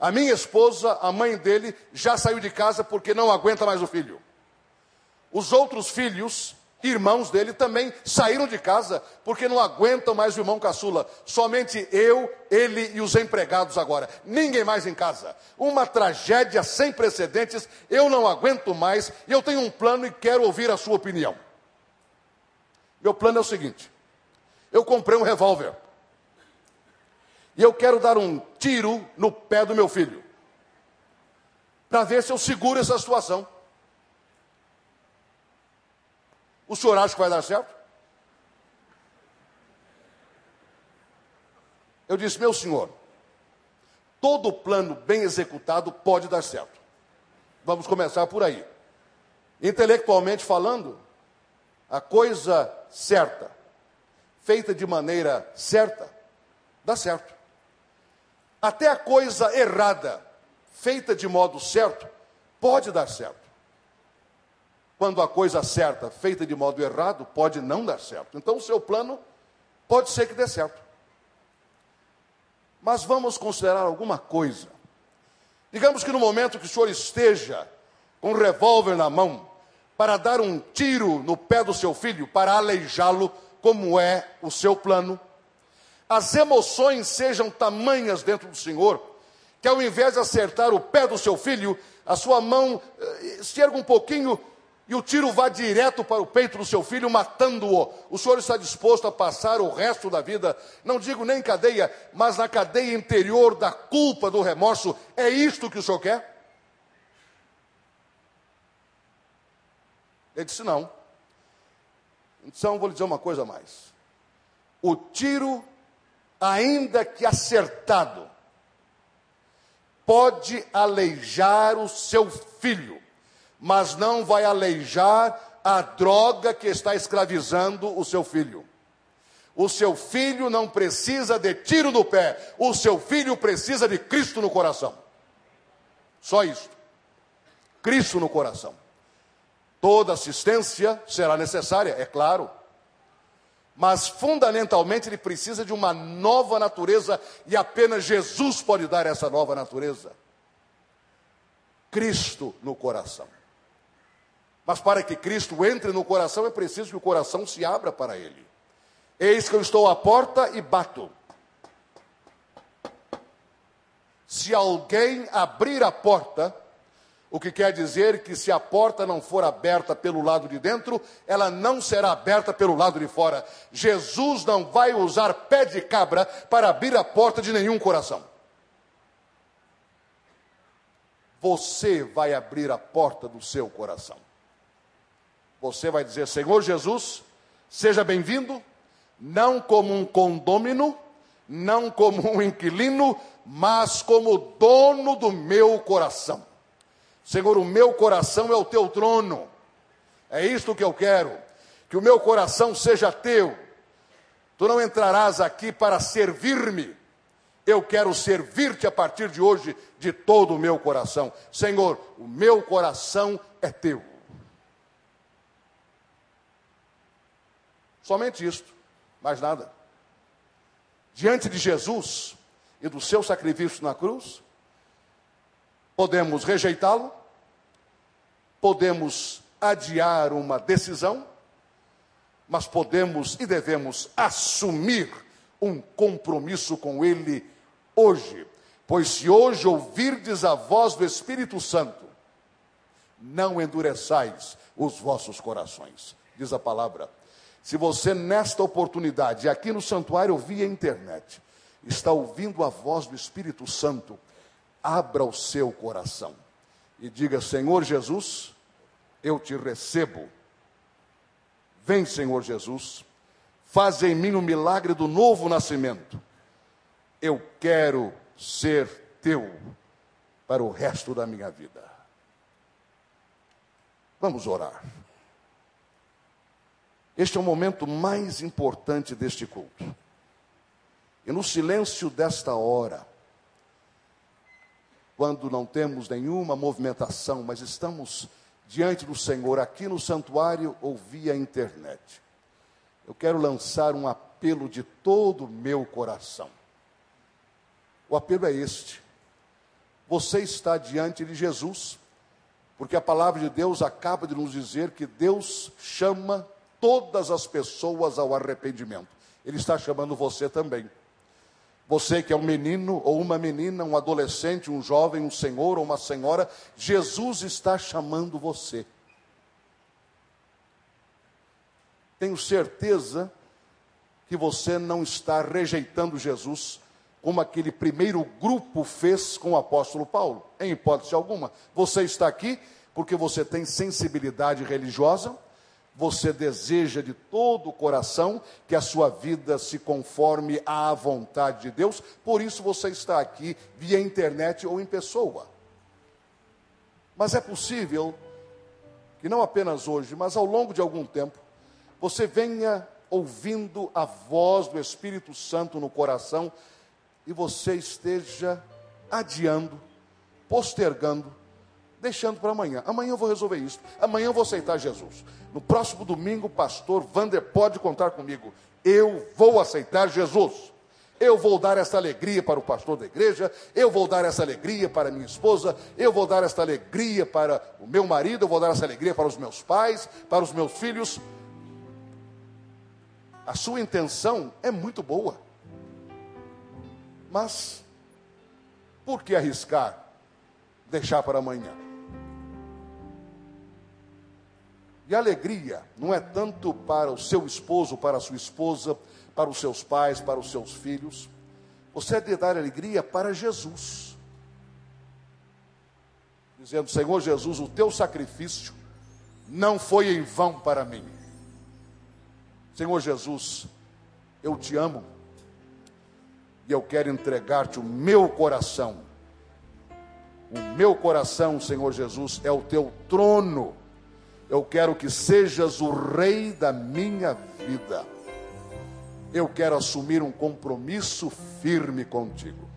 A minha esposa, a mãe dele, já saiu de casa porque não aguenta mais o filho. Os outros filhos irmãos dele também saíram de casa porque não aguentam mais o irmão caçula. Somente eu, ele e os empregados agora. Ninguém mais em casa. Uma tragédia sem precedentes. Eu não aguento mais eu tenho um plano e quero ouvir a sua opinião. Meu plano é o seguinte: eu comprei um revólver e eu quero dar um tiro no pé do meu filho para ver se eu seguro essa situação. O senhor acha que vai dar certo? Eu disse, meu senhor, todo plano bem executado pode dar certo. Vamos começar por aí. Intelectualmente falando, a coisa certa, feita de maneira certa, dá certo. Até a coisa errada, feita de modo certo, pode dar certo quando a coisa certa, feita de modo errado, pode não dar certo. Então, o seu plano pode ser que dê certo. Mas vamos considerar alguma coisa. Digamos que no momento que o senhor esteja com um revólver na mão, para dar um tiro no pé do seu filho, para aleijá-lo, como é o seu plano, as emoções sejam tamanhas dentro do Senhor, que ao invés de acertar o pé do seu filho, a sua mão eh, se erga um pouquinho e o tiro vá direto para o peito do seu filho, matando-o, o senhor está disposto a passar o resto da vida, não digo nem cadeia, mas na cadeia interior da culpa, do remorso? É isto que o senhor quer? Ele disse: não. Então, vou lhe dizer uma coisa a mais. O tiro, ainda que acertado, pode aleijar o seu filho mas não vai aleijar a droga que está escravizando o seu filho. O seu filho não precisa de tiro no pé, o seu filho precisa de Cristo no coração. Só isso. Cristo no coração. Toda assistência será necessária, é claro. Mas fundamentalmente ele precisa de uma nova natureza e apenas Jesus pode dar essa nova natureza. Cristo no coração. Mas para que Cristo entre no coração é preciso que o coração se abra para Ele. Eis que eu estou à porta e bato. Se alguém abrir a porta, o que quer dizer que se a porta não for aberta pelo lado de dentro, ela não será aberta pelo lado de fora. Jesus não vai usar pé de cabra para abrir a porta de nenhum coração. Você vai abrir a porta do seu coração você vai dizer: Senhor Jesus, seja bem-vindo, não como um condômino, não como um inquilino, mas como dono do meu coração. Senhor, o meu coração é o teu trono. É isto que eu quero. Que o meu coração seja teu. Tu não entrarás aqui para servir-me. Eu quero servir-te a partir de hoje de todo o meu coração. Senhor, o meu coração é teu. Somente isto, mais nada. Diante de Jesus e do seu sacrifício na cruz, podemos rejeitá-lo, podemos adiar uma decisão, mas podemos e devemos assumir um compromisso com Ele hoje. Pois se hoje ouvirdes a voz do Espírito Santo, não endureçais os vossos corações, diz a palavra. Se você, nesta oportunidade, aqui no santuário via internet, está ouvindo a voz do Espírito Santo, abra o seu coração e diga: Senhor Jesus, eu te recebo. Vem, Senhor Jesus, faz em mim o milagre do novo nascimento. Eu quero ser teu para o resto da minha vida. Vamos orar. Este é o momento mais importante deste culto. E no silêncio desta hora, quando não temos nenhuma movimentação, mas estamos diante do Senhor aqui no santuário ou via internet, eu quero lançar um apelo de todo o meu coração. O apelo é este: você está diante de Jesus, porque a palavra de Deus acaba de nos dizer que Deus chama todas as pessoas ao arrependimento. Ele está chamando você também. Você que é um menino ou uma menina, um adolescente, um jovem, um senhor ou uma senhora, Jesus está chamando você. Tenho certeza que você não está rejeitando Jesus como aquele primeiro grupo fez com o apóstolo Paulo, em hipótese alguma. Você está aqui porque você tem sensibilidade religiosa, você deseja de todo o coração que a sua vida se conforme à vontade de Deus, por isso você está aqui via internet ou em pessoa. Mas é possível que não apenas hoje, mas ao longo de algum tempo, você venha ouvindo a voz do Espírito Santo no coração e você esteja adiando, postergando deixando para amanhã. Amanhã eu vou resolver isso. Amanhã eu vou aceitar Jesus. No próximo domingo, pastor Vander pode contar comigo. Eu vou aceitar Jesus. Eu vou dar essa alegria para o pastor da igreja, eu vou dar essa alegria para minha esposa, eu vou dar essa alegria para o meu marido, eu vou dar essa alegria para os meus pais, para os meus filhos. A sua intenção é muito boa. Mas por que arriscar deixar para amanhã? E alegria não é tanto para o seu esposo, para a sua esposa, para os seus pais, para os seus filhos. Você é de dar alegria para Jesus. Dizendo, Senhor Jesus, o teu sacrifício não foi em vão para mim. Senhor Jesus, eu te amo e eu quero entregar-te o meu coração. O meu coração, Senhor Jesus, é o teu trono eu quero que sejas o rei da minha vida. Eu quero assumir um compromisso firme contigo.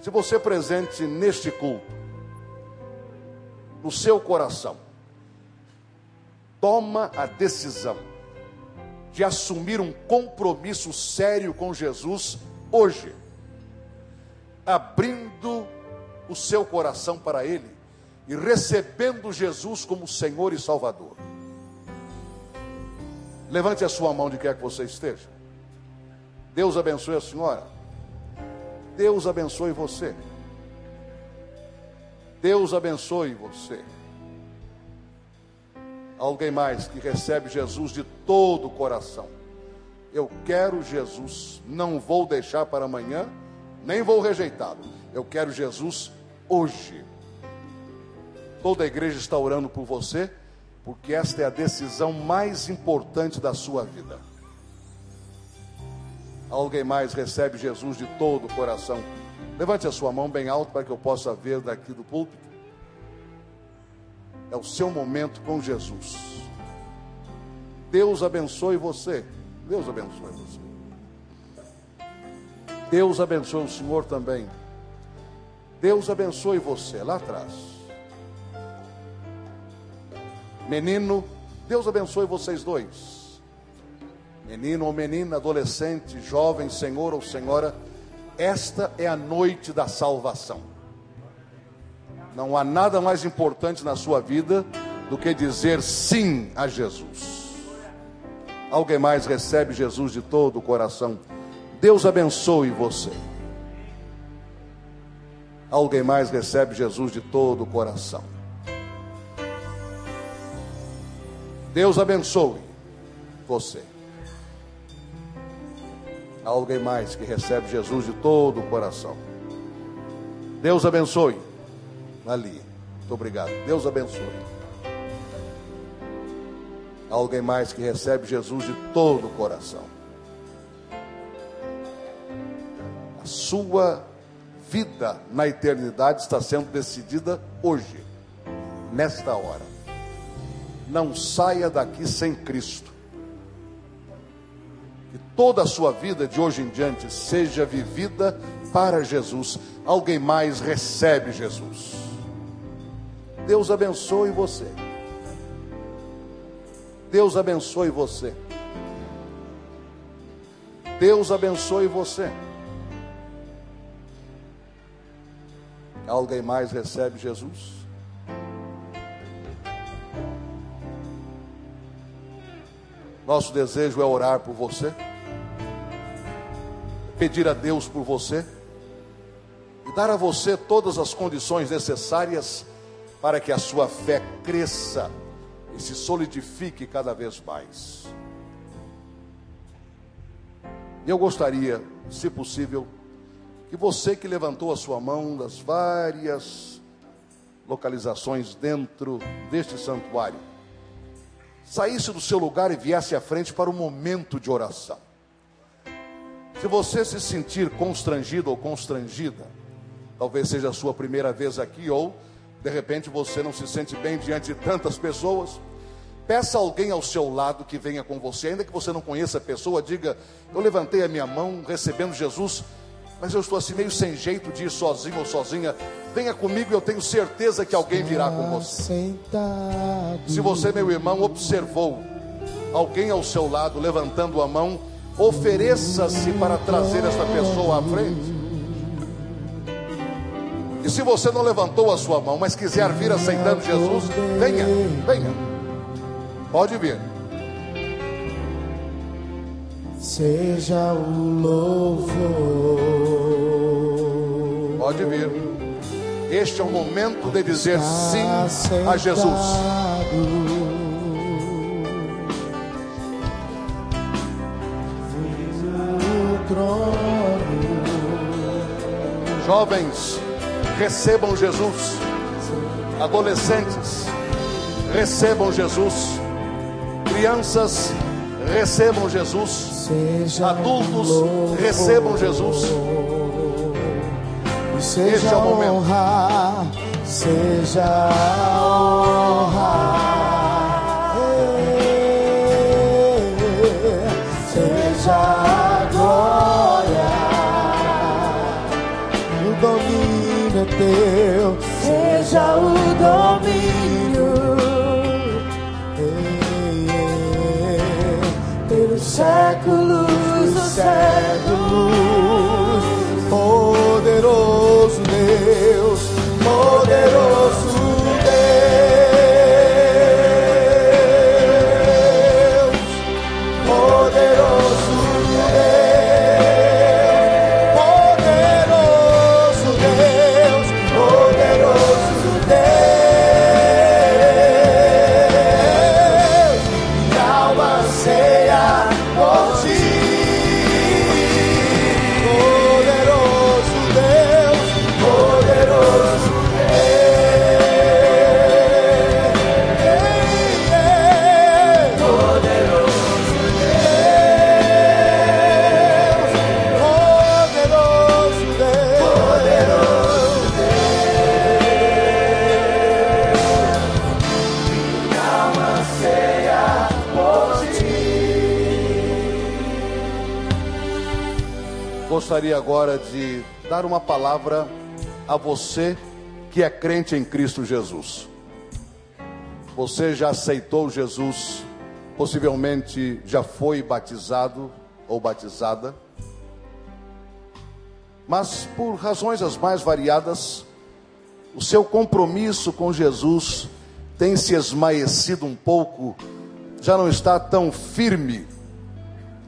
Se você presente neste culto, no seu coração, toma a decisão de assumir um compromisso sério com Jesus hoje, abrindo o seu coração para Ele, e recebendo Jesus como Senhor e Salvador. Levante a sua mão de quer que você esteja. Deus abençoe a senhora. Deus abençoe você. Deus abençoe você. Alguém mais que recebe Jesus de todo o coração. Eu quero Jesus, não vou deixar para amanhã, nem vou rejeitá-lo. Eu quero Jesus hoje. Toda a igreja está orando por você, porque esta é a decisão mais importante da sua vida. Alguém mais recebe Jesus de todo o coração. Levante a sua mão bem alto para que eu possa ver daqui do púlpito. É o seu momento com Jesus. Deus abençoe você. Deus abençoe você. Deus abençoe o Senhor também. Deus abençoe você lá atrás. Menino, Deus abençoe vocês dois. Menino ou menina, adolescente, jovem, senhor ou senhora, esta é a noite da salvação. Não há nada mais importante na sua vida do que dizer sim a Jesus. Alguém mais recebe Jesus de todo o coração. Deus abençoe você. Alguém mais recebe Jesus de todo o coração. Deus abençoe você. Há alguém mais que recebe Jesus de todo o coração. Deus abençoe. Ali. Muito obrigado. Deus abençoe. Há alguém mais que recebe Jesus de todo o coração. A sua vida na eternidade está sendo decidida hoje, nesta hora não saia daqui sem Cristo. Que toda a sua vida de hoje em diante seja vivida para Jesus. Alguém mais recebe Jesus. Deus abençoe você. Deus abençoe você. Deus abençoe você. Alguém mais recebe Jesus? Nosso desejo é orar por você, pedir a Deus por você e dar a você todas as condições necessárias para que a sua fé cresça e se solidifique cada vez mais. E eu gostaria, se possível, que você que levantou a sua mão das várias localizações dentro deste santuário, saísse do seu lugar e viesse à frente para o momento de oração. Se você se sentir constrangido ou constrangida, talvez seja a sua primeira vez aqui ou de repente você não se sente bem diante de tantas pessoas, peça alguém ao seu lado que venha com você, ainda que você não conheça a pessoa, diga: Eu levantei a minha mão recebendo Jesus, mas eu estou assim meio sem jeito de ir sozinho ou sozinha. Venha comigo eu tenho certeza que alguém virá com você. Se você, meu irmão, observou alguém ao seu lado levantando a mão, ofereça-se para trazer esta pessoa à frente. E se você não levantou a sua mão, mas quiser vir aceitando Jesus, venha, venha. Pode vir. Seja o louvor. Pode vir. Este é o momento de dizer sim a Jesus. Jovens, recebam Jesus. Adolescentes, recebam Jesus. Crianças, recebam Jesus. Adultos, recebam Jesus. Seja é o momento. honra, seja honra, seja glória, o domínio é teu, seja o domínio. Pelos séculos dos séculos. Poderoso poderoso Gostaria agora de dar uma palavra a você que é crente em Cristo Jesus. Você já aceitou Jesus, possivelmente já foi batizado ou batizada, mas por razões as mais variadas, o seu compromisso com Jesus tem se esmaecido um pouco, já não está tão firme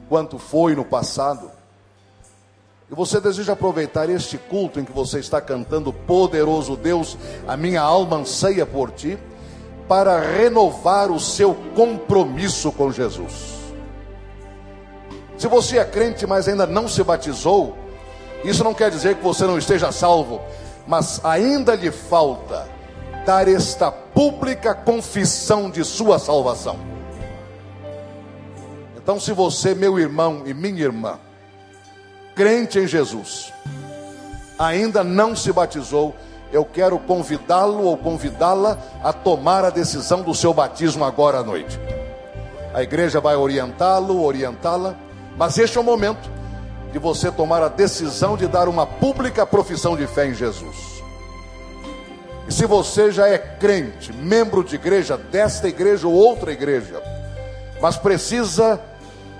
quanto foi no passado. E você deseja aproveitar este culto em que você está cantando Poderoso Deus, a minha alma anseia por ti, para renovar o seu compromisso com Jesus. Se você é crente, mas ainda não se batizou, isso não quer dizer que você não esteja salvo, mas ainda lhe falta dar esta pública confissão de sua salvação. Então, se você, meu irmão e minha irmã, crente em Jesus, ainda não se batizou, eu quero convidá-lo ou convidá-la a tomar a decisão do seu batismo agora à noite. A igreja vai orientá-lo, orientá-la, mas este é o momento de você tomar a decisão de dar uma pública profissão de fé em Jesus. E se você já é crente, membro de igreja, desta igreja ou outra igreja, mas precisa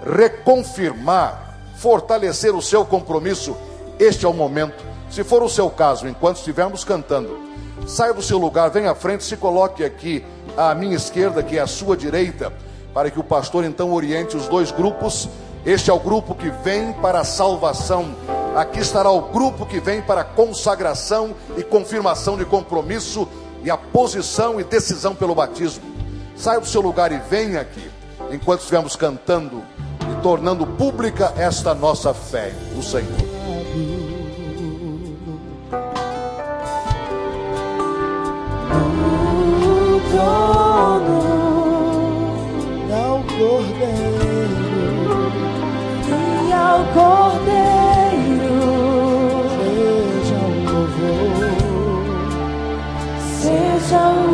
reconfirmar, fortalecer o seu compromisso, este é o momento. Se for o seu caso, enquanto estivermos cantando, saia do seu lugar, venha à frente, se coloque aqui à minha esquerda, que é a sua direita, para que o pastor então oriente os dois grupos. Este é o grupo que vem para a salvação. Aqui estará o grupo que vem para a consagração e confirmação de compromisso e a posição e decisão pelo batismo. Saia do seu lugar e venha aqui, enquanto estivermos cantando e tornando pública esta nossa fé no Senhor. ao Cordeiro e ao Cordeiro seja o louvor, seja o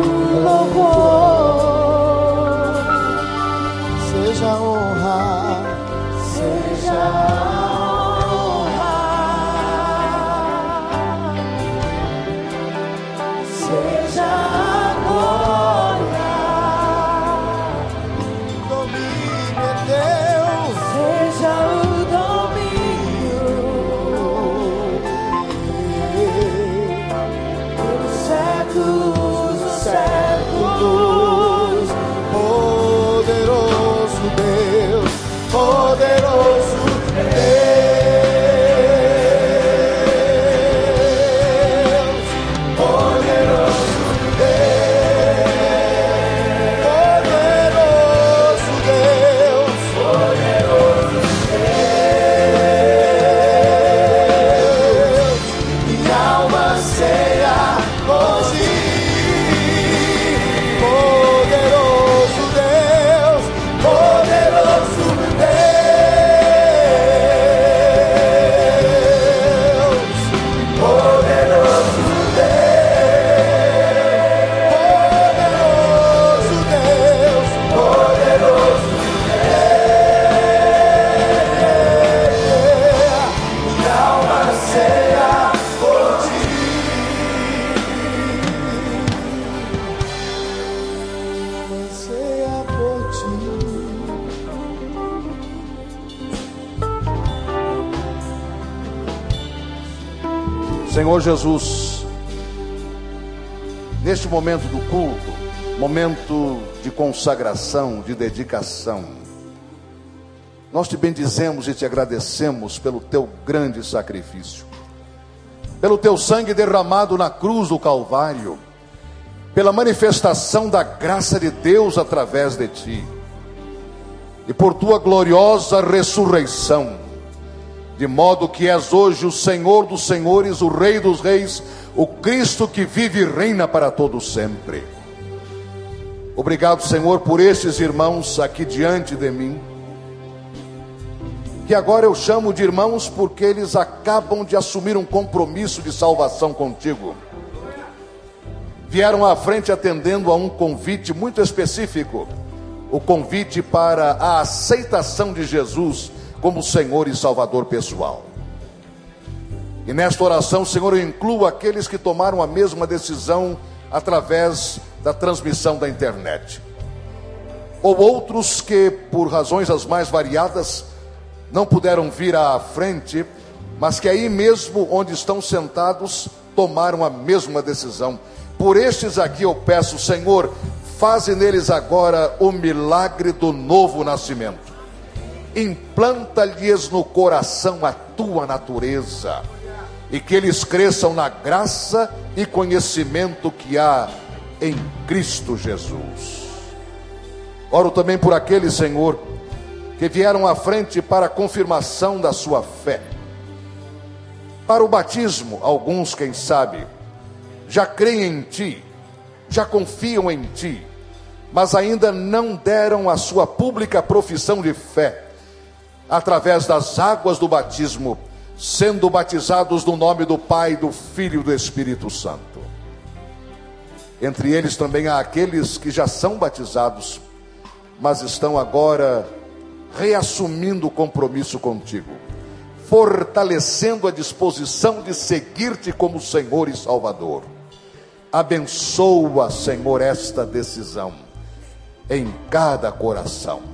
Jesus, neste momento do culto, momento de consagração, de dedicação, nós te bendizemos e te agradecemos pelo teu grande sacrifício, pelo teu sangue derramado na cruz do Calvário, pela manifestação da graça de Deus através de ti, e por tua gloriosa ressurreição de modo que és hoje o Senhor dos senhores, o Rei dos reis, o Cristo que vive e reina para todo sempre. Obrigado, Senhor, por estes irmãos aqui diante de mim, que agora eu chamo de irmãos porque eles acabam de assumir um compromisso de salvação contigo. Vieram à frente atendendo a um convite muito específico, o convite para a aceitação de Jesus como Senhor e Salvador pessoal. E nesta oração, Senhor, eu incluo aqueles que tomaram a mesma decisão através da transmissão da internet. Ou outros que, por razões as mais variadas, não puderam vir à frente, mas que aí mesmo onde estão sentados, tomaram a mesma decisão. Por estes aqui eu peço, Senhor, faze neles agora o milagre do novo nascimento implanta-lhes no coração a tua natureza, e que eles cresçam na graça e conhecimento que há em Cristo Jesus. Oro também por aqueles, Senhor, que vieram à frente para a confirmação da sua fé. Para o batismo, alguns, quem sabe, já creem em Ti, já confiam em Ti, mas ainda não deram a sua pública profissão de fé através das águas do batismo, sendo batizados no nome do Pai, do Filho e do Espírito Santo. Entre eles também há aqueles que já são batizados, mas estão agora reassumindo o compromisso contigo, fortalecendo a disposição de seguir-te como Senhor e Salvador. Abençoa, Senhor, esta decisão em cada coração